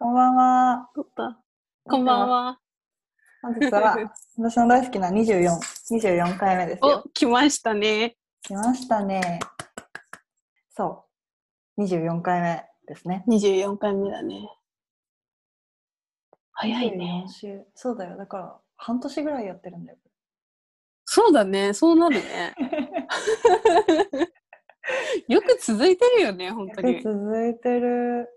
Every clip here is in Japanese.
こんばんは。撮った。こんばんは。本日は 私の大好きな24、24回目ですおよ。、来ましたね。来ましたね。そう。24回目ですね。24回目だね。早いね24。週。そうだよ。だから、半年ぐらいやってるんだよ。そうだね。そうなるね。よく続いてるよね、本当に。続いてる。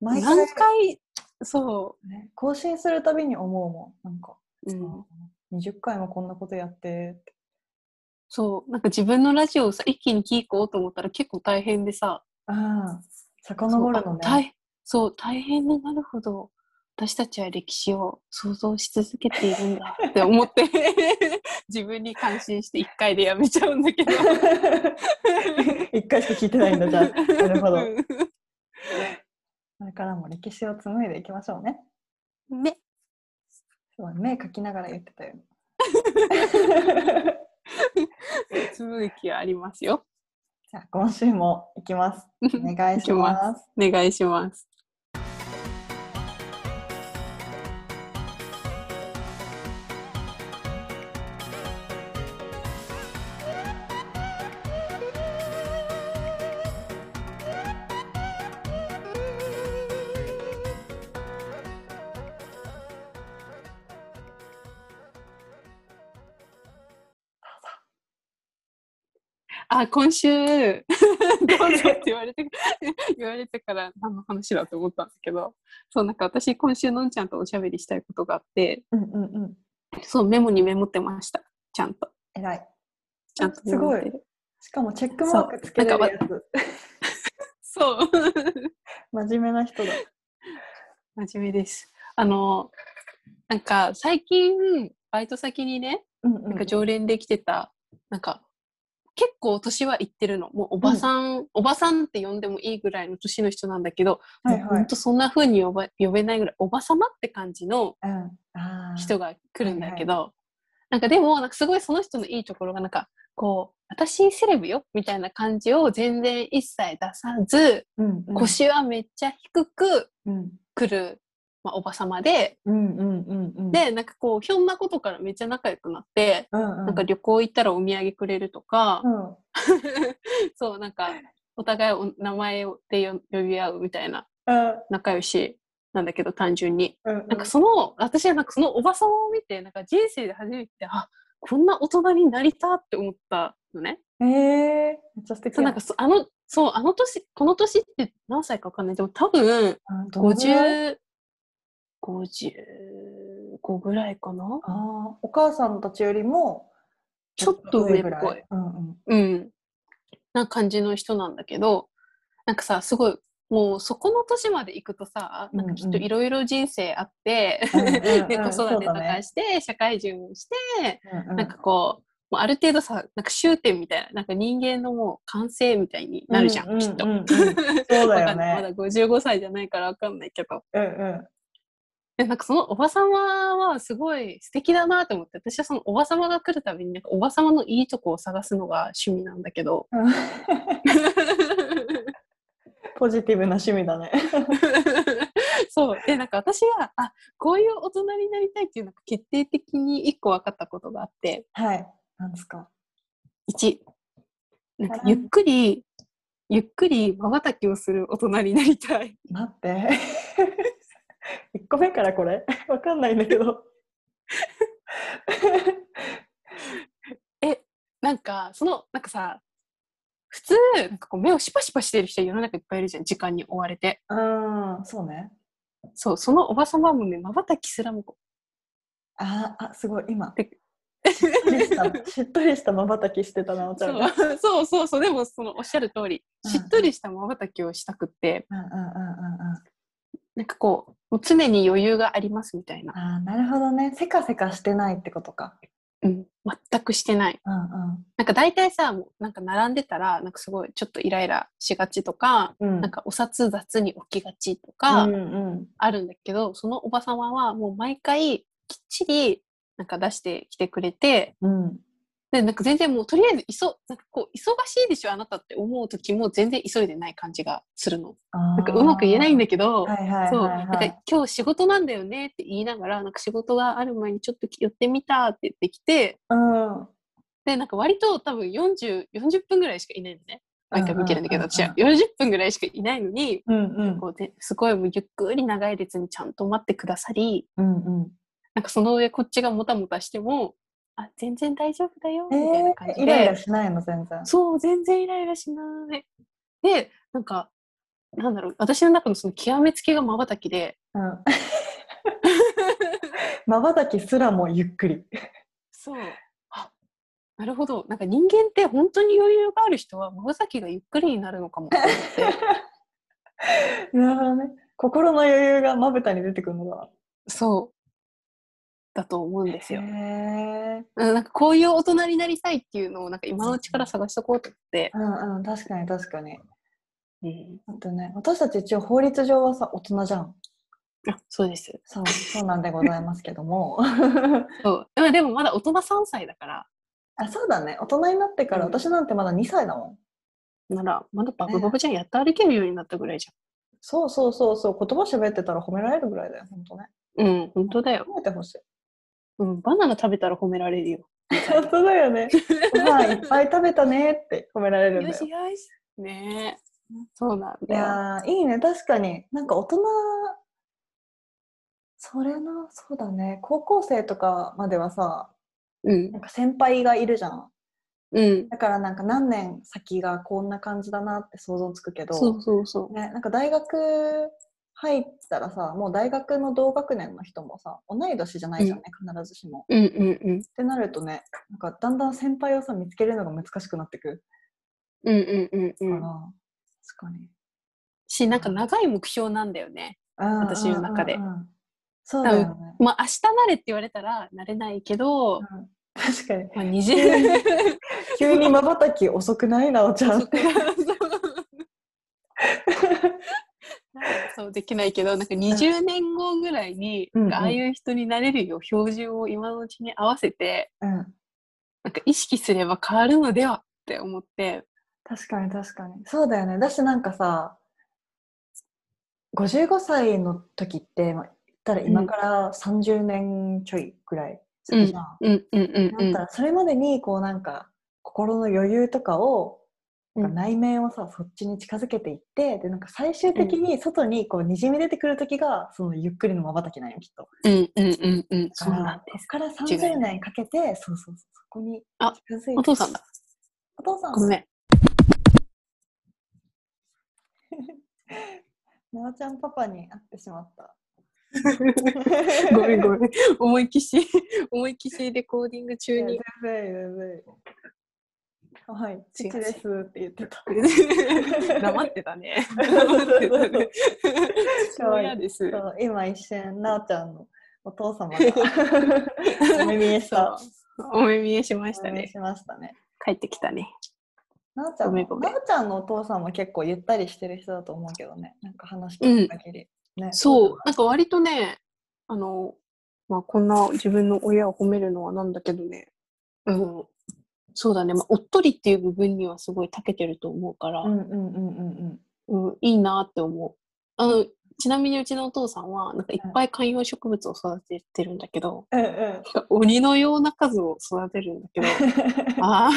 毎回何回、そね、更新するたびに思うもん。なんか、う、うん、20回もこんなことやって。そう。なんか自分のラジオをさ、一気に聞こうと思ったら結構大変でさ、ああ、遡るのね。そうあ大そう、大変になるほど、私たちは歴史を想像し続けているんだって思って、自分に感心して一回でやめちゃうんだけど。一回しか聞いてないんだ、じゃあ。なるほど。うこれからも歴史を紡いでいきましょうね。んね。すごい目描きながら言ってたよ。続きはありますよ。じゃあ今週も 行きます。お願いします。お願いします。あ、今週、どうぞって言われて、言われてから何の話だと思ったんですけど、そう、なんか私今週のんちゃんとおしゃべりしたいことがあって、うんうんうん。そう、メモにメモってました。ちゃんと。偉い。ちゃんとすごい。しかもチェックマークつけれるやつ。そう。真面目な人だ。真面目です。あの、なんか最近、バイト先にね、うんうんなんか常連で来てた、なんか、結構年はいってるの。もうおばさん、おばさんって呼んでもいいぐらいの年の人なんだけど、はいはい。ほんとそんな風に呼ば呼べないぐらい、おばさまって感じの人が来るんだけど、なんかでも、なんかすごいその人のいいところが、なんか、こう、私セレブよみたいな感じを全然一切出さず、うんうん。腰はめっちゃ低くうん。来る、まあ、おばさまで、うんうんうんうん。で、なんかこう、ひょんなことからめっちゃ仲良くなって、うんうん、なんか旅行行ったらお土産くれるとか、うん そう、なんか、お互いお名前でよ呼び合うみたいなうん仲良しなんだけど、単純に。うんなんかその、私はなんかそのおばさまを見て、なんか人生で初めて、あ、こんな大人になりたって思ったのね。えー、めっちゃ素敵なんかそあの、そう、あの年、この年って何歳かわかんない。でも多分、うんどのぐらい？50、55ぐらいかなあーお母さんたちよりもちょっと上っぽい。うんうんうん。な感じの人なんだけど、なんかさ、すごい、もうそこの年まで行くとさ、なんかきっといろいろ人生あって、うんうんうんで、子育てとかして、社会人をして、うんうんなんかこう、もうある程度さ、なんか終点みたいな、なんか人間のもう完成みたいになるじゃん、うんきっと。うんうんうんそうだよわかんないまだね。55歳じゃないからわかんないけど。うんうんで、なんかそのおばさまはすごい素敵だなと思って、私はそのおばさまが来るたびに、なんかおばさまのいいとこを探すのが趣味なんだけど。うんポジティブな趣味だね。そう。で、なんか私は、あ、こういう大人になりたいっていうのが決定的に一個分かったことがあって、はい。なんですか？1、なんかゆっくり、ゆっくり瞬きをする大人になりたい。待って。1個目からこれ わかんないんだけど。え、なんか、その、なんかさ、普通、なんかこう目をシパシパしてる人世の中いっぱいいるじゃん、時間に追われて。うん、そうね。そう、そのおばさまもね、瞬きすらもこあーあ、すごい、今。でしっとりした、しっとりした瞬きしてたな、おちゃんが。そうそうそうそう、でもそのおっしゃる通り、うんしっとりした瞬きをしたくって、うんうんうんうんうん。なんかこう、常に余裕がありますみたいな。ああ、なるほどね。せかせかしてないってことか。うん、全くしてない。うんうん。なんか大体さ、もうなんか並んでたら、なんかすごいちょっとイライラしがちとか、うん、なんかお札雑に置きがちとかうんうん、あるんだけど、そのおばさまはもう毎回きっちりなんか出してきてくれて、うん。で、なんか全然もうとりあえずいそ、なんかこう、忙しいでしょ、あなたって思う時も全然急いでない感じがするの。ななんかうまく言えないんだけど、はいはいそう、なんか今日仕事なんだよねって言いながら、なんか仕事がある前にちょっと寄ってみたって言ってきて、うん。で、なんか割と多分40、40分ぐらいしかいないのね。毎回見てるんだけど、うんうん私は40分ぐらいしかいないのに、うんうん。こうですごいもうゆっくり長い列にちゃんと待ってくださり、うんうん。なんかその上こっちがもたもたしても、あ、全然大丈夫だよ、えみたいな感じで。ーイライラしないの全然そう、全然イライラしない。で、なんか、なんだろう、私の中のその極めつきが瞬きで、うん まばたきすらもゆっくりそう。あ、なるほど。なんか人間って本当に余裕がある人は瞬きがゆっくりになるのかもって。なるほどね心の余裕がまぶたに出てくるのがそう。だと思うんですよ。なんかこういう大人になりたいっていうのをなんか今のうちから探しとこうと思って。うんうん確かに確かに。うん、あとね私たち一応法律上はさ大人じゃん。あそうです。そうそうなんでございますけども。そう。まあでもまだ大人3歳だから、あそうだね。大人になってから、うん。私なんてまだ2歳だもん。なら、まだバブバブちゃん。やって歩けるようになったぐらいじそうそうそうそう。言葉喋ってたら褒められるぐらいだよ本当ね。ゃん。うん、本当だよ。褒めてほしいうん、バナナ食べたら褒められるよ。本当だよねご飯いっぱい食べたねって褒められるんだよよしよし。ねえ。そうなんいだよ。やーいいね確かになんか大人それなそうだね高校生とかまではさうんなん。か先輩がいるじゃんうん。だからなんか何年先がこんな感じだなって想像つくけどそうそうそう。ね、なんか大学入ったらさもう大学の同学年の人もさ同い年じゃないじゃんね、必ずしも。うんうんうん。ってなるとねなんかだんだん先輩をさ見つけるのが難しくなってく。うんうんうんうん。から、確かに。し、なんか長い目標なんだよね。私の中で。うんうんうんうん。そうだよね、まあ、明日なれって言われたらなれないけど、うん。確かに。まあ、20 急にまばたき遅くない？なおちゃん そうできないけどなんか20年後ぐらいに、うんうん。ああいう人になれるよう標準を今のうちに合わせてうん。なんか意識すれば変わるのではって思って。確かに確かに。そうだよね。だしなんかさ55歳の時って、まあ、言ったら今から30年ちょいぐらい先じゃん、それまでにこうなんか心の余裕とかをなんか内面をさ、そっちに近づけていってでなんか最終的に外にこうにじみ出てくる時がそのゆっくりのまばたきなんよきっと。うんうんうん。うんそうだなんです。こっから違いない。30年かけてそうそうそうそこにあ近づいて。お父さんだ。お父さんごめん。なおちゃんパパに会ってしまった。ごめんごめん。思いきし思いきしレコーディング中に。いや全然いい全然いいはい、父ですって言ってた。黙ってたね。黙ってたね。かわいい。嫌です。そう今一瞬、なおちゃんのお父様が。お目見えした。そうお目見えしましたね。しましたね。帰ってきたね。なおちゃんなおちゃんのお父さんも結構ゆったりしてる人だと思うけどね。なんか話聞く限り。ね、そう、なんか割とね、あの、まあ、こんな自分の親を褒めるのはなんだけどね、うん、そうだね、まあ、おっとりっていう部分にはすごい長けてると思うから、うんうんうんうんうん。うん、いいなって思う。あの、ちなみにうちのお父さんは、なんかいっぱい観葉植物を育ててるんだけど、うんうん。鬼のような数を育てるんだけど、ああ、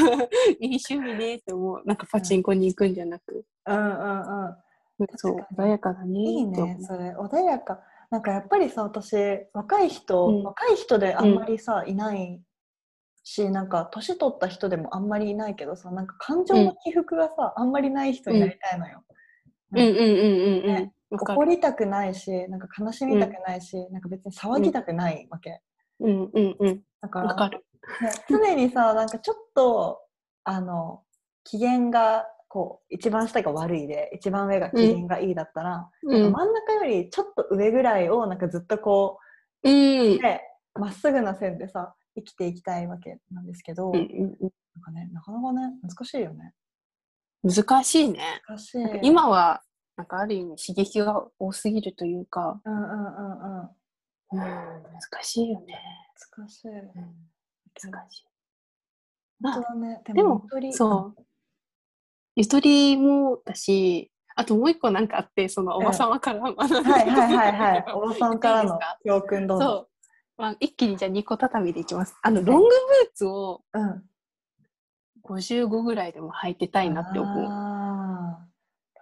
いい趣味ねって思う。なんかパチンコに行くんじゃなく、うんうんうん。そう穏やかだねいい。ねそれ穏やかなんかやっぱりさ私若い人、うん若い人であんまりさ、いないしなんか年取った人でもあんまりいないけどさなんか感情の起伏がさ、あんまりない人になりたいのよ、うんうんうんうんうんね。わか怒る。りたくないしなんか悲しみたくないし、なんか別に騒ぎたくないわけ、うんうんうん。だからる。ね、常にさなんかちょっとあの機嫌がこう一番下が悪いで一番上が機嫌がいいだったら、うん。真ん中よりちょっと上ぐらいをなんかずっとこうん。うでまっすぐな線でさ生きていきたいわけなんですけど、うんなんうんかねなかなかね難しいよねうん難しいね。難しい今は、なんかある意味刺激が多すぎるというか、うんうんうんうんうん、難しいよね。難しいうん、難しい。本当だね。でもゆとりそう。ゆとりもだし、あともう一個なんかあって、そのおばさまから学んだうんはいはいはいはい。おばさんからの教訓どうぞ。まあ、一気にじゃあ2個畳でいきます。あの、ロングブーツをうん。55ぐらいでも履いてたいなって思う。ああ。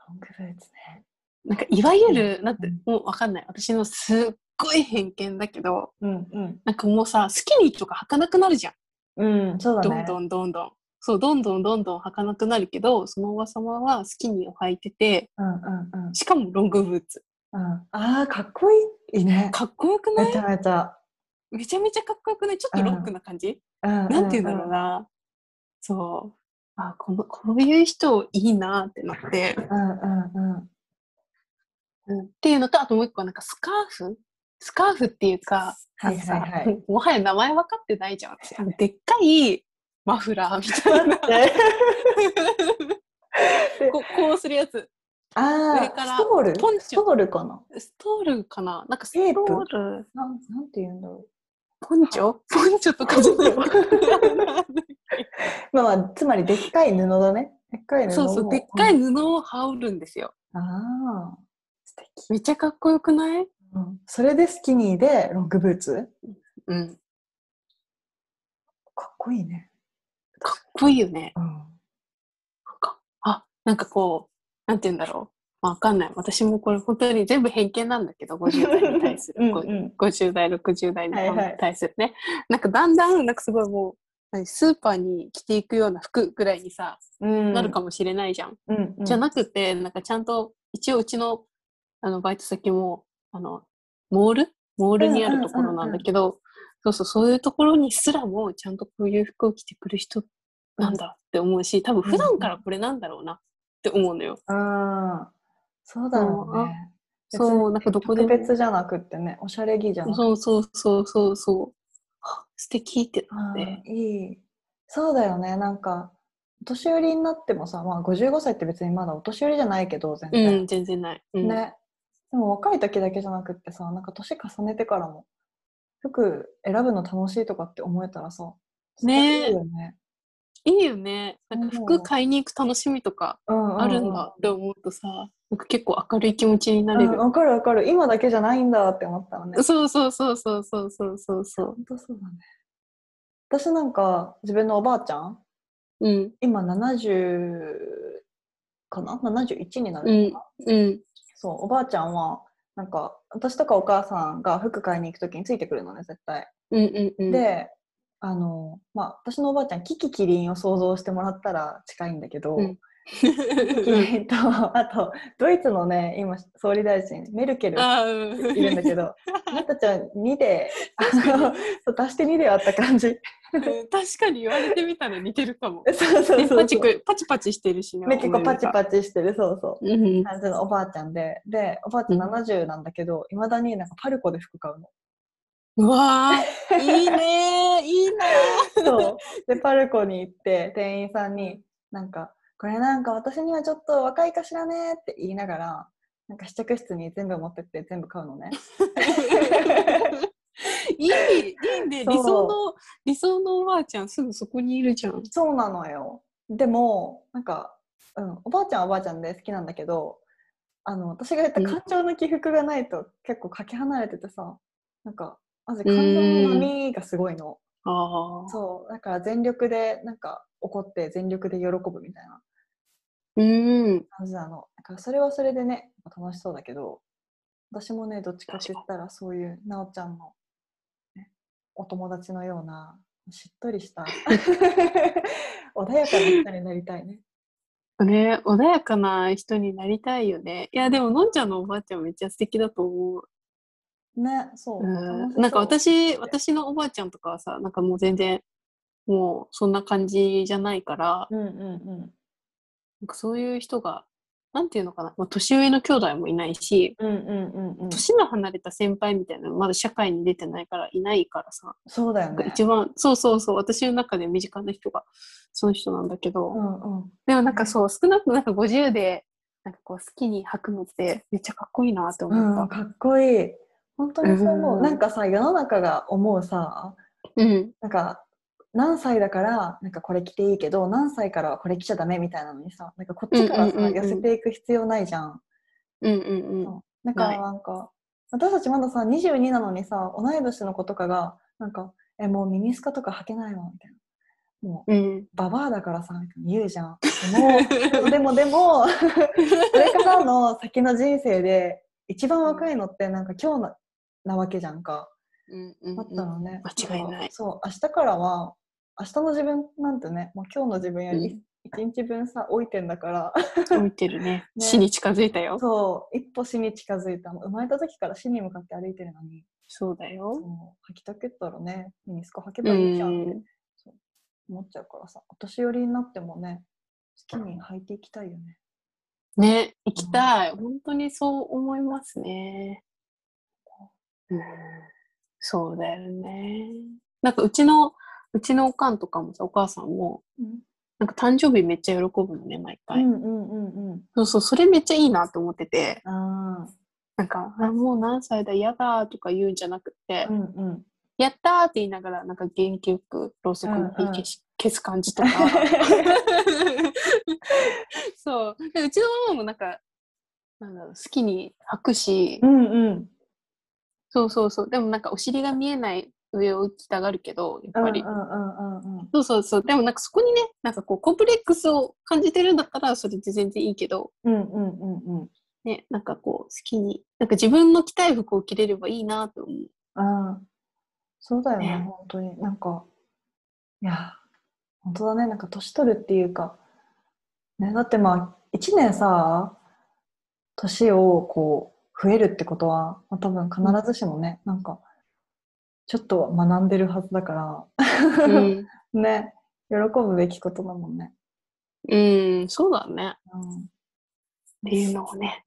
ロングブーツね。なんか、いわゆる、なんてうん、もうわかんない。私のすっごい偏見だけど、うんうん。なんかもうさ、スキニーとか履かなくなるじゃん。うん、そうだね。どんどんどんどん。そう、どんどんどんどん履かなくなるけど、そのおばさまはスキニーを履いてて、うんうんうん。しかもロングブーツ。うん、ああ、かっこいいね。かっこよくない？めちゃめちゃ。めちゃめちゃかっこよくない？ちょっとロックな感じ、うん、なんて言うんだろうな。そう。あ、この、こういう人いいなってなって。うんうんうん。うん。っていうのと、あともう一個はなんかスカーフ？スカーフっていうか、はいはいはい。もはや名前分かってないじゃん。でっかいマフラーみたいな。こうこうするやつ。ああ、上からストール？ポンチョ。ストールかな？ストールかな？なんかストテール、なんなんて言うんだろポンチョ？ポンチョとかじゃない。う。まあまあ、つまりでっかい布だね。でっかい布そうそう、でっかい布を羽織るんですよ。うんああ、素敵。めっちゃかっこよくない？うん、それでスキニーでロングブーツ？うん。かっこいいね。かっこいいよね。うん。なんか、あ、なんかこう、なんて言うんだろう。わかんない。私もこれ本当に全部偏見なんだけど、50代に対する。うんこううん50代、60代にはいはい対するね。なんかだんだん、なんかすごいもう、何スーパーに着ていくような服ぐらいにさ、うん、なるかもしれないじゃん。うんうん、じゃなくて、なんかちゃんと、一応うちの、あの、バイト先も、あの、モール？モールにあるところなんだけど、そうそう、そういうところにすらも、ちゃんとこういう服を着てくる人なんだって思うし、多分普段からこれなんだろうなって思うのよ。うん。そうだろうね。そう、なんかどこで別じゃなくってね、おしゃれ着じゃなくて。そうそうそうそうそう。あ素敵ってなっあて。ーいい。そうだよね。なんか、お年寄りになってもさ、まあ55歳って別にまだお年寄りじゃないけど、全う然。ん、全然ない。うん、ね。でも若い時だけじゃなくってさ、なんか年重ねてからも、服選ぶの楽しいとかって思えたらさ、ねよね。いいよね。なんか服買いに行く楽しみとかうんうんうんあるんだって思うとさ、なんか結構明るい気持ちになれる。うんわかるわかる。今だけじゃないんだって思ったらね。そうそうそうそうそうそうそうそう。本当そうだね。私なんか、自分のおばあちゃん、うん、今70かな ?71 になるのかな、うん、そう、おばあちゃんは、なんか、私とかお母さんが服買いに行くときについてくるのね、絶対。うん、うん、うん。で、あの、まあ、私のおばあちゃん、キキキリンを想像してもらったら近いんだけど、うん と、あと、ドイツのね、今、総理大臣、メルケルいるんだけど、あなたちゃん2で、あのそう足して2で割った感じ。うん確かに言われてみたら似てるかも。そうそうそうねパチクパチパチしてるしね。ね、結構パチチ。パチしてる、そうそう。うん、感じのおばあちゃんで、で、おばあちゃん70なんだけど、いまだになんかパルコで服買うの。うわー、いいねー、いいなそう。で、パルコに行って、店員さんに、なんか、これなんか私にはちょっと若いかしらねって言いながら、なんか試着室に全部持ってって全部買うのね。ー。いい、いいね。そう理想の、理想のおばあちゃんすぐそこにいるじゃん。そうなのよ。でも、なんか、うん、おばあちゃんはおばあちゃんで好きなんだけど、あの、私が言ったうん感情の起伏がないと結構かけ離れててさ、なんか、まず感情の波がすごいの。ああ。そう、だから全力で、なんか怒って全力で喜ぶみたいなうん。感じなの。だからそれはそれでね、楽しそうだけど、私もね、どっちかって言ったらそういう、なおちゃんの、ね、お友達のような、しっとりした、穏やかな人になりたいね。ね、穏やかな人になりたいよね。いや、でも、のんちゃんのおばあちゃんめっちゃ素敵だと思う。ね、そう。うなんか私、私のおばあちゃんとかはさ、なんかもう全然、もうそんな感じじゃないから、うんうんうん。なんかそういう人が、なんていうのかな、まあ、年上の兄弟もいないし、うんうんうんうん。年の離れた先輩みたいなのまだ社会に出てないからいないからさ、そうだよね。一番、そうそうそう、私の中で身近な人がその人なんだけど、うんうん。でもなんかそう、少なくともなんか50で、なんかこう好きに履くのってめっちゃかっこいいなって思うん、った。かっこいい。本当にそう思う。うんなんかさ、世の中が思うさ、うん。なんか、何歳だからなんかこれ着ていいけど何歳からはこれ着ちゃダメみたいなのにさなんかこっちからさ、うんうんうんうん寄せていく必要ないじゃん。うんうんうん。だからなんか私たちまださ22なのにさ同い年の子とかがなんか「えもうミニスカとか履けないわ」みたいな。もううん。ババアだからさ言うじゃん。でも でもでも これからの先の人生で一番若いのってなんか今日ななわけじゃんか。うんうんだったのね。間違いないそう明日からは明日の自分なんてねもう今日の自分より一日分さ置いてんだから置いてるね。ね死に近づいたよ。そう一歩死に近づいた生まれた時から死に向かって歩いてるのにそうだよ。履きたけったらねミニスカ履けうばいいじゃんってん。思っちゃうからさお年寄りになってもね好きに履いていきたいよね。ね、行きたい。本当にそう思いますね。うん、そうだよね。なんかうちの、うちのおかんとかもさ、お母さんも、うんなんか誕生日めっちゃ喜ぶのね、毎う回。んうんうんうん。そうそう、それめっちゃいいなと思ってて、あなんか、あもう何歳だ、嫌だとか言うんじゃなくて、あ。うんうん。やったーって言いながら、なんか元気よくろうそくの火うんうん消し、消す感じとか。そう。でうちのママもなんか、なんだろう、好きに履くし、うんうん。そうそうそう。でもなんかお尻が見えない上を着たがるけど、やっぱり。うんうんうんうんそうそうそう。でもなんかそこにね、なんかこうコンプレックスを感じてるんだったらそれで全然いいけど、うんうんうんうん。ね、なんかこう好きに、なんか自分の着たい服を着れればいいなと思う。ああ。そうだよね、ね本当に。なんか、いや、本当だね、なんか年取るっていうか、ね、だってまあ、一年さ、年をこう、増えるってことは、まあ、多分必ずしもね、なんか、ちょっとは学んでるはずだから、うん。ね、喜ぶべきことだもんね。うん、そうだね。うんっていうのをね、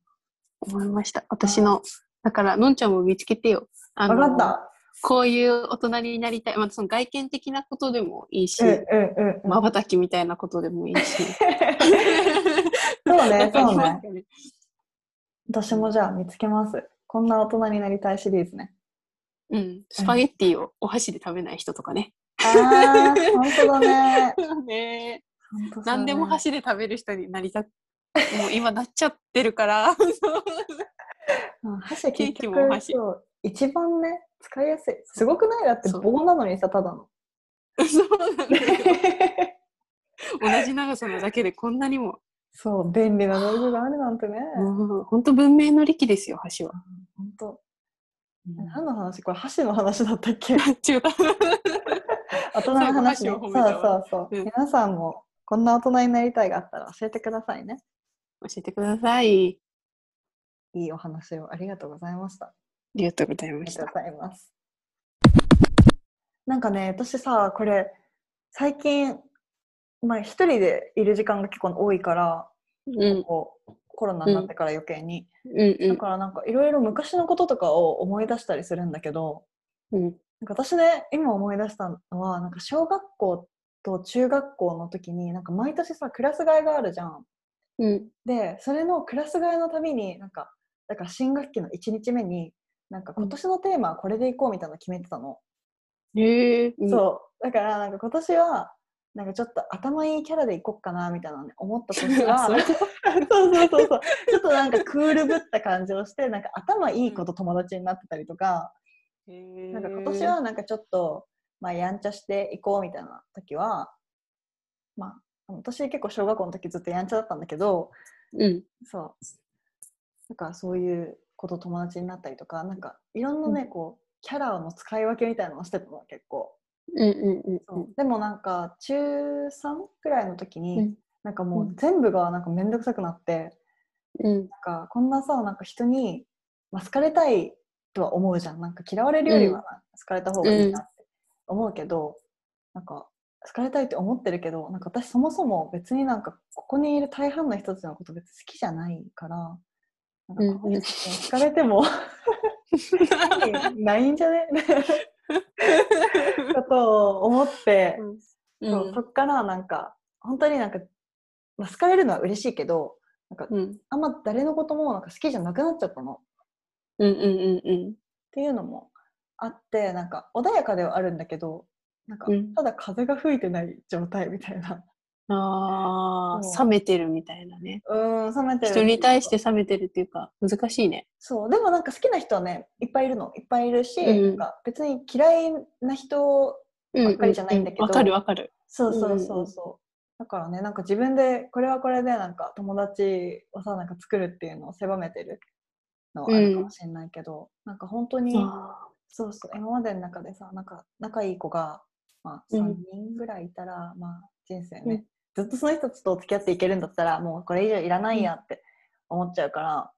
思いました。私の、だから、のんちゃんも見つけてよ。あわかった。こういう大人になりたい。まあ、その外見的なことでもいいし、うんうんうんうん。まばたきみたいなことでもいいし。そうね、そうね。私もじゃあ見つけます。こんな大人になりたいシリーズね。うん。スパゲッティをお箸で食べない人とかね。ああ、本当だね。ね何でも箸で食べる人になりたく、もう今なっちゃってるから。うん箸ケーキも箸そう一番ね使いやすいすごくない？だって棒なのにさただの そうなんだよ。同じ長さのだけでこんなにも。そう便利な道具があるなんてね。本当文明の利器ですよ、箸は。本当。何の話これ箸の話だったっけ？違う。大人の話そうそうそう、うん。皆さんもこんな大人になりたいがあったら教えてくださいね。教えてください。いいお話をありがとうございました。ありがとうございあました。りがとうございます。なんかね私さこれ最近まあ一人でいる時間が結構多いからうん。こうコロナになってから余計に、うんうん。だからなんかいろいろ昔のこととかを思い出したりするんだけどうん。なんか私ね今思い出したのはなんか小学校と中学校の時になんか毎年さクラス替えがあるじゃん。うん。でそれのクラス替えのたびになんかだから新学期の1日目になんか今年のテーマはこれでいこうみたいなの決めてたの。へえ。うんそうだからなんか今年はなんかちょっと頭いいキャラでいこっかなみたいなのね思った年はそう。そうそうそう ちょっとなんかクールぶった感じをしてなんか頭いい子と友達になってたりとか、ななんか今年はなんかちょっと、まあ、やんちゃしていこうみたいな時はまあ私結構小学校の時ずっとやんちゃだったんだけどうん。そう。なんかそういう子と友達になったりとかなんかいろんなね、うん。こうキャラの使い分けみたいなのをしてたの結構。うんうんうんそう。でもなんか中3くらいの時に、うん。なんかもう全部がなんか面倒くさくなって、うん。なんかこんなさなんか人に、まあ、好かれたいとは思うじゃん。なんか嫌われるよりは好かれた方がいいなって思うけど、なんか好かれたいって思ってるけどなんか私そもそも別になんかここにいる大半の人たちのこと別に好きじゃないからなんかこ好かれても ないんじゃね？ことを思って、そうそっからなんか本当になんか、まあ、好かれるのは嬉しいけどなんかうん。あんま誰のこともなんか好きじゃなくなっちゃったの。っうんうんうんうん。ていうのもあってなんか穏やかではあるんだけどなんか、うん。ただ風が吹いてない状態みたいな。ああ、そう冷めてるみたいなね。うん、冷めてる。人に対して冷めてるっていうか、難しいね。そう、でもなんか好きな人はね、いっぱいいるの。いっぱいいるし、うんなんか別に嫌いな人、うんばっかりじゃないんだけどうわかるわかる。そうそううんそううんそう。だからね、なんか自分で、これはこれでなんか友達をさ、なんか作るっていうのを狭めてるのはあるかもしれないけど、なんか本当に、あそうそう、今までの中でさ、なんか仲いい子が、まあ、うん3人ぐらいいたら、まあ、人生ね、うんずっとその人と付き合っていけるんだったら、もうこれ以上いらないやって思っちゃうから、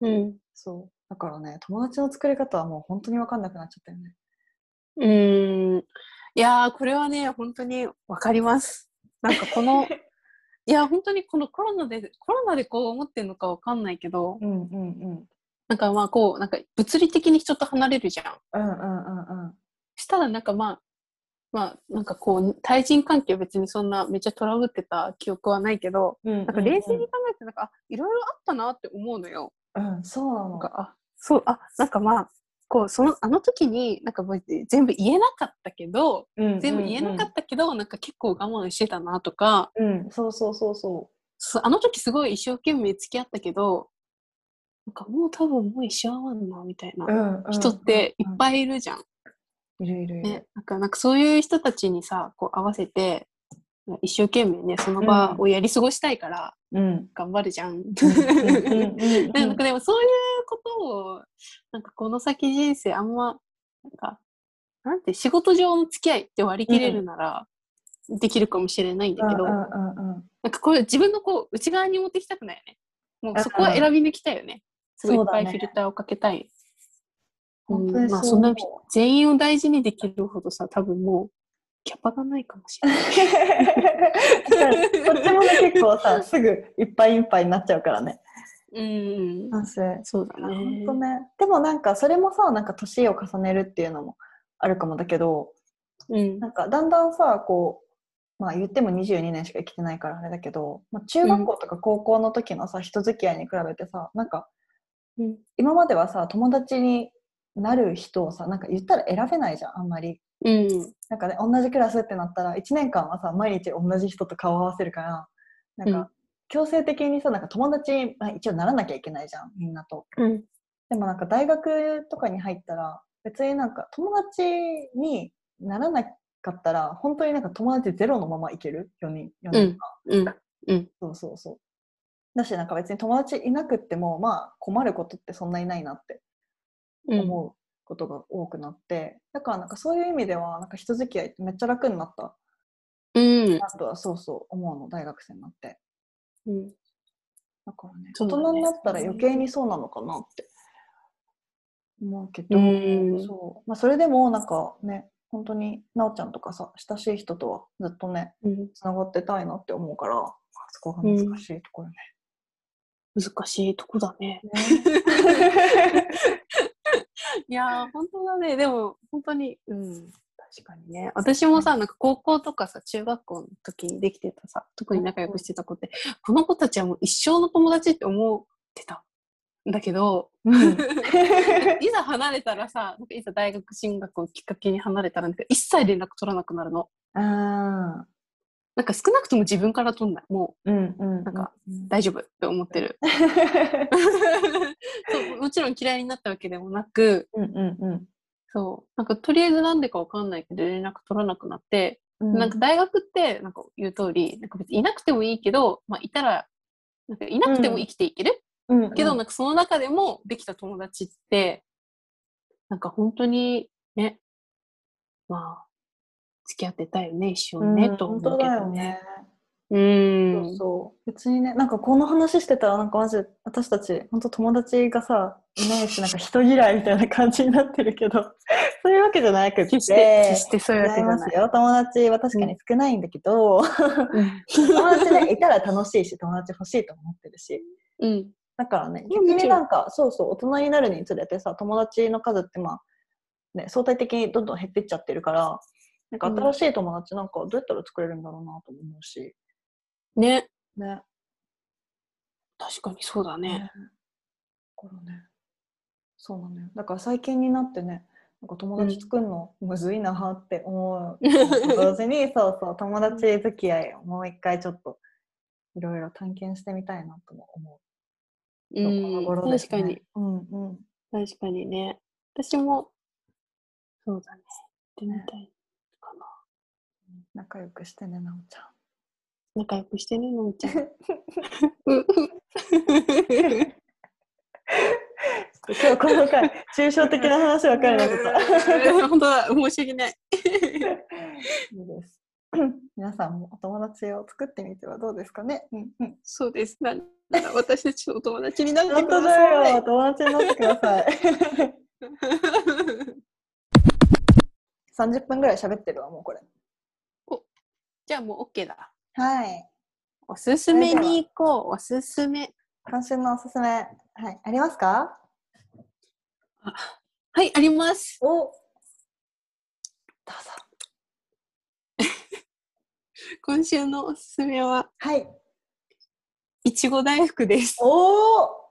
ーうん。そう。だからね、友達の作り方はもう本当に分かんなくなっちゃったよね。うーん。いやー、これはね、本当にわかります。なんかこの、いや、本当にこのコロナで、コロナでこう思ってるのかわかんないけど、うんうんうん。なんかまあこう、なんか物理的に人と離れるじゃん。うんうんうんうん。したらなんかまあ、まあなんかこう、対人関係は別にそんなめっちゃトラブってた記憶はないけど、うんなんか冷静に考えてなんか、あ、いろいろあったなって思うのよ。うん、うん、そうなの。か、あ、そう、あ、なんかまあ、こう、その、あの時に、なんかもう全部言えなかったけど、うん全部言えなかったけど、なんか結構我慢してたなとか、た。うん、そうそうそうそそうあの時すごい一生懸命付き合ったけど、なんかもう多分もう一生会わんな、みたいなう。うん、うん人っていっぱいいるじゃん。いるいるいる。ね。なんか、なんかそういう人たちにさ、こう合わせて、一生懸命ね、その場をやり過ごしたいからうん。頑張るじゃん。なんかでもそういうことを、なんかこの先人生あんま、なんか、なんて仕事上の付き合いって割り切れるなら、できるかもしれないんだけど、なうんかこれ自分のこう内側に持ってきたくないよね。もうそこは選び抜きたいよね。すごいいっぱいフィルターをかけたい。本当にまあそそんな全員を大事にできるほどさ、多分もうキャパがないかもしれない。こっちもね結構さすぐいっぱいいっぱいになっちゃうからね。うん。なんせそうだね。本当ね。でもなんかそれもさなんか年を重ねるっていうのもあるかもだけどうん。なんかだんだんさこうまあ言っても22年しか生きてないからあれだけど、まあ、中学校とか高校の時のさ、人付き合いに比べてさなんかうん今まではさ友達になる人をさなんか言ったら選べないじゃんあんまり。うん。なんかね同じクラスってなったら1年間はさ毎日同じ人と顔を合わせるからなんか、うん強制的にさなんか友達あ一応ならなきゃいけないじゃんみんなと。うん。でもなんか大学とかに入ったら別になんか友達にならなかったら本当になんか友達ゼロのままいける？4人4人か、うん。うん。そうそうそうだしなんか別に友達いなくってもまあ困ることってそんないないなってうん。思うことが多くなって、だからなんかそういう意味ではなんか人付き合いってめっちゃ楽になったうん。なとはそうそう思うの大学生になってうん。だからね大人になったら余計にそうなのかなって思うけど、うんそうまあ、それでもなんかね本当になおちゃんとかさ親しい人とはずっとねうん。つながってたいなって思うから、まあそこが難しいところね。難しいとこだね。ね いやー、本当だね。でも、本当に、うん。確かにね。私もさ、なんか高校とかさ、中学校の時にできてたさ、特に仲良くしてた子って、この子たちはもう一生の友達って思ってた。んだけど、うん いざ離れたらさ、いざ大学進学をきっかけに離れたら、なんか一切連絡取らなくなるの。あなんか少なくとも自分から取んない。もーうんうんなんか大丈夫って思ってる。もちろん嫌いになったわけでもなく、うんうんうん。そう。なんかとりあえずなんでかわかんないけど連絡取らなくなって、うん。なんか大学って、なんか言う通り、なんか別にいなくてもいいけど、まあいたら、なんかいなくても生きていける、うんうん。けど、なんかその中でもできた友達って、なんか本当にね、まあ、付き合ってたよね、一緒にね、うんと思うけどね。うーん。そうそう別にねなんかこの話してたらなんかマジ私たち本当友達がさいないしなんか人嫌いみたいな感じになってるけど そういうわけじゃなくて決して、決してそういうわ違けじゃない。よ友達は確かに少ないんだけど、うん友達ねいたら楽しいし友達欲しいと思ってるしうん。だからね逆になんかそうそう大人になるにつれてさ友達の数ってまあね相対的にどんどん減ってっちゃってるからなんか新しい友達なんかどうやったら作れるんだろうなと思うしね。ね確かにそうだね。ね。だからね。そうなのよ。だから最近になってね、なんか友達作るのむずいなって思うと同時に、そうそう友達付き合いをもう一回ちょっといろいろ探検してみたいなとも思う。うこのん、頃ですね確かに。うんうん。確かにね。私も、そうだね。やってみたい。仲良くしてね、なおちゃん。仲良くしてね、のんちゃん。今日この回、抽象的な話ばっかりになっちゃった。本当だ、申し訳ない。いいです。皆さんもお友達を作ってみてはどうですかね。うんうん、そうです。ななら私たちのお友達になって本当ください。だよ、友達になってください。30分ぐらい喋ってるわ、もうこれ。じゃあもう OK だ。はい。おすすめに行こう。おすすめ。今週のおすすめ、はい、ありますか？はい、あります。おどうぞ。今週のおすすめは、はい。いちご大福です。おお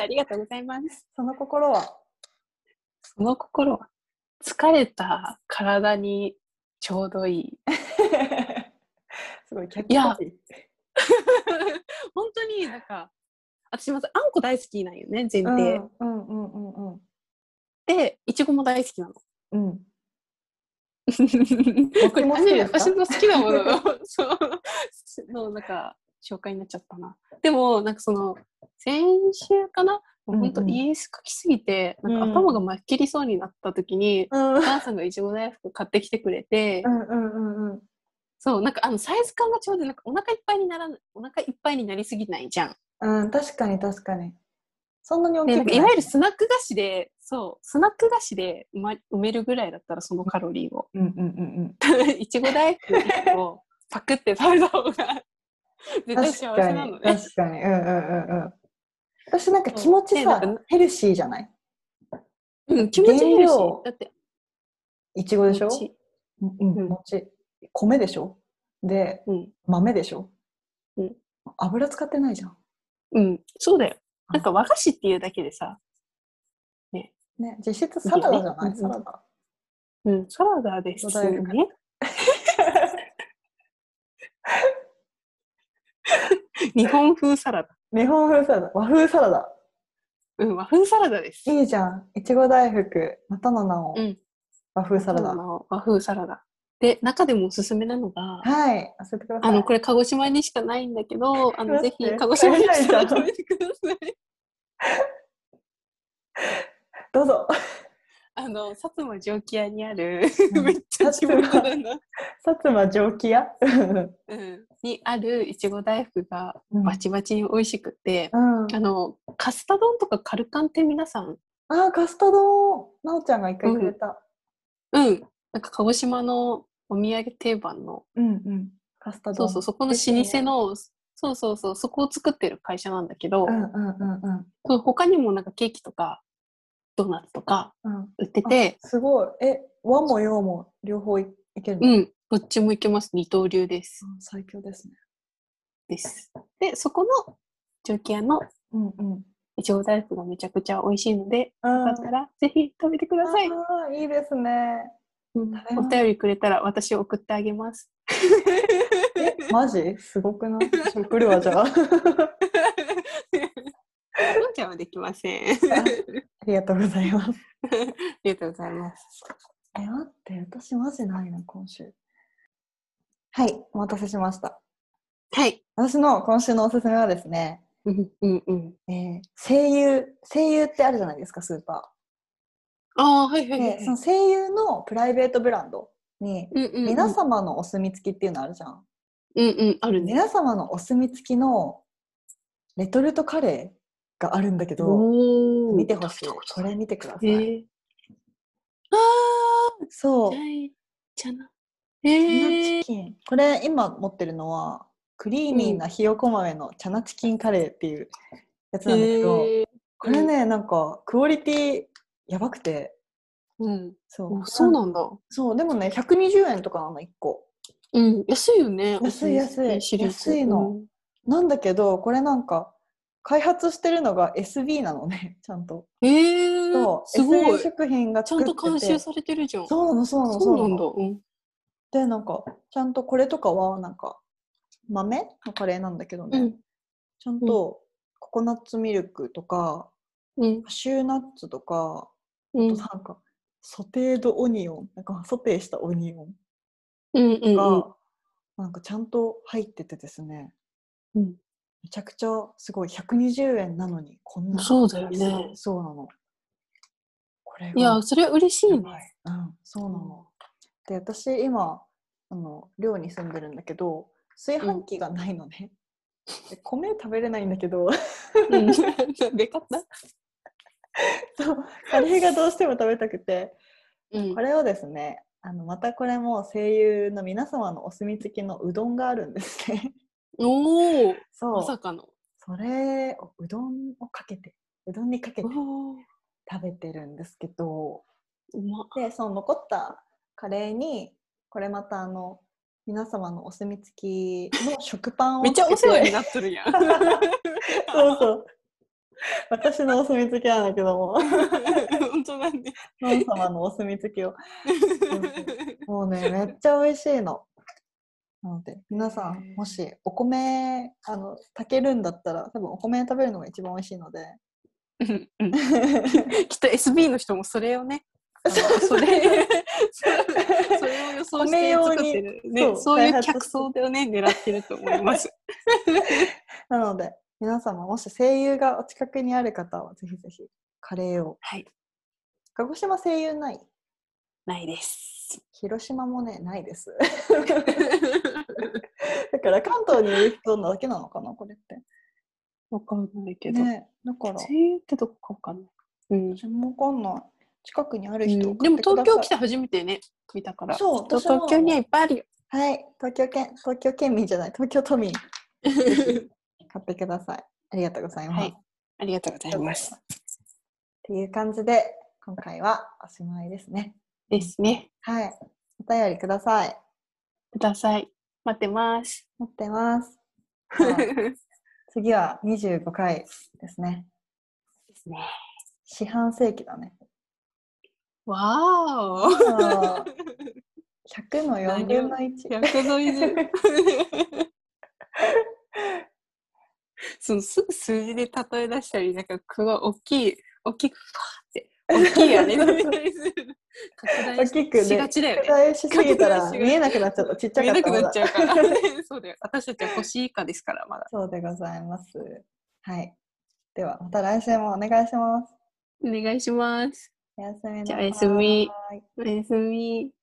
ありがとうございます。その心は？その心は、疲れた体にちょうどいい。すごいキャッチコピ 本当になんか、私まずあんこ大好きなんよね、前ー。提。うんうんうん。で、いちごも大好きなの。うん、これも好きで私の好きなもののそうのなんか紹介になっちゃったな。でもなんかその先週かな？本当うんうん家書きすぎて、なんうんか頭がまっきりそうになった時に、うんお母さんがいちご大福買ってきてくれて、うんうんうんうん。そうなんかあのサイズ感がちょうどなんかお腹いっぱいにならないお腹いっぱいになりすぎないじゃん。うん、確かに確かに。そんなに大きでくないいわゆるスナック菓子でそうスナック菓子で埋,、ま、埋めるぐらいだったらそのカロリーを。うんうんうん いちご大福1個パクって食べた方が絶うん。対幸確かにせなのね。確かに。うんうんうんうん。私なんか気持ちさそうでなんか、ヘルシーじゃない？うん、気持ちいいし原料。だって、いちごでしょ？餅うんうん、うん餅。米でしょ？で、うん、豆でしょ？うん。油使ってないじゃん。うん、そうだよ。なんか和菓子っていうだけでさ、ね、実質サラダじゃない、ねサラダ。うん、サラダです土台がね。日本風サラダ。日本風サラダ、和風サラダ。うん、和風サラダです。いいじゃん。いちご大福、またの名をうん、和風サラダ。の和風サラダ。で、中でもおすすめなのが、はい、教えてください。あの、これ鹿児島にしかないんだけど、あの、ぜひ鹿児島に来たら食べてください。どうぞ。あの、薩摩蒸気屋にある、うん めっちゃ地元だな。薩摩蒸気屋うん、にあるいちご大福がうんバチバチに美味しくて、うん。あのカスタ丼とかカルカンって皆さん、あー、カスタドなおちゃんが一回くれた。うん、なんか鹿児島のお土産定番の、うんうん。カスタドそうそう、そこの老舗の、そうそうそう、そこを作ってる会社なんだけど、うんうんうん他にもなんかケーキとかドーナツとかうん。売ってて、すごい。え、和も洋も両方いいけるの、うん、どっちもいけます。二刀流です。うん最強ですね。です。で、そこの蒸気屋のうんうん。いちご大福がめちゃくちゃ美味しいので、あよかったらぜひ食べてください。いいですね。うんお便りくれたら私送ってあげます。え、マジ？すごくない？私送るわ、じゃあ。ちゃんはできません。あありがとうございます。りがとうございます。え、待って、私マジないな、今週。はい、お待たせしました。はい。私の今週のおすすめはですね、うんうんうん。えー、声優、声優ってあるじゃないですか、スーパああ、はいはいー。はい。で、その声優のプライベートブランドに、うんうんうん、皆様のお墨付きっていうのあるじゃん。うんうん、あるね。皆様のお墨付きのレトルトカレーがあるんだけど、見てほしいこ。れ見てくださへい。え。ああ、そう。はい。チャナ。チャへナえチ。キン。これ今持ってるのは、クリーミーなひよこ豆のチャナチキンカレーっていうやつなんだけど、これね、なんかクオリティやばくて、うん。そうあそうなんだ。そう、でもね、120円とかなの、1個。うん。安いよね。安い安い安いのなんだけど、これなんか、開発してるのが SB なのね、ちゃんと。えー、そう、すごい。食品がちゃんと監修されてるじゃん。そうなの、そうなの、そうなんだ。のうん。で、なんか、ちゃんとこれとかは、なんか、豆のカレーなんだけどね、うん。ちゃんとココナッツミルクとか、うん。カシューナッツとか、うん。あとなんか、ソテードオニオン、なんかソテーしたオニオンうん。うん。が、なんかちゃんと入っててですね、うん。めちゃくちゃすごい120円なのにこんなそうだよねそうなのこれがいや、それは嬉しいね。いうんそうなので私今あの寮に住んでるんだけど炊飯器がないのね、で米食べれないんだけど。うん。でかった？そう。カレーがどうしても食べたくて。うん。こ。れをですねあのまたこれも声優の皆様のお墨付きのうどんがあるんですね。おお。そう。まさかの。それをうどんをかけて。うどんにかけて食べてるんですけど。うま。でその残ったカレーにこれまたあの皆様のお墨付きの食パンをめっちゃお世話になっとるやん。そうそう。私のお墨付きなんだけども。本当なんで。ノン様のお墨付きを。もうねめっちゃ美味しいの。なので皆さんもしお米あの炊けるんだったら多分お米食べるのが一番美味しいので。きっと SB の人もそれをね、それ。それを予想して作ってる、ね、そうそういう客層でね狙ってると思います。なので皆様もし声優がお近くにある方はぜひぜひカレーを。はい、鹿児島声優ない？ないです。広島もねないです。だから関東にいる人だけなのかなこれって。わかんないけど。ねだから。声優ってどこかわかんない。うん。私もわかんない近くにあるうん人、でも東京来たて初めてね、見たから。そう東京にはいっぱいあるよ。はい東京県東京県民じゃない東京都民 買ってくださいありがとうございます、はいありがとうございます。っていう感じで今回はおしまいですねですね。はいお便りくださいください。待ってます。待ってます 次は25回ですねですね。四半世紀だねわーあー100の4分の1100の1。そのすぐ数字で例え出したり、なんかこの大きい、大きくファーって、大きいあれのみたいにする拡大し大きくねしがちだよね。拡大しすぎたら見えなくなっちゃったちっちゃ見えかったまだなくなっちゃうから。そうだよ。私たちは星以下ですから、まだ。そうでございますはいではまた来週もお願いしますお願いします。おやすみなさいじゃあおやすみおやすみ。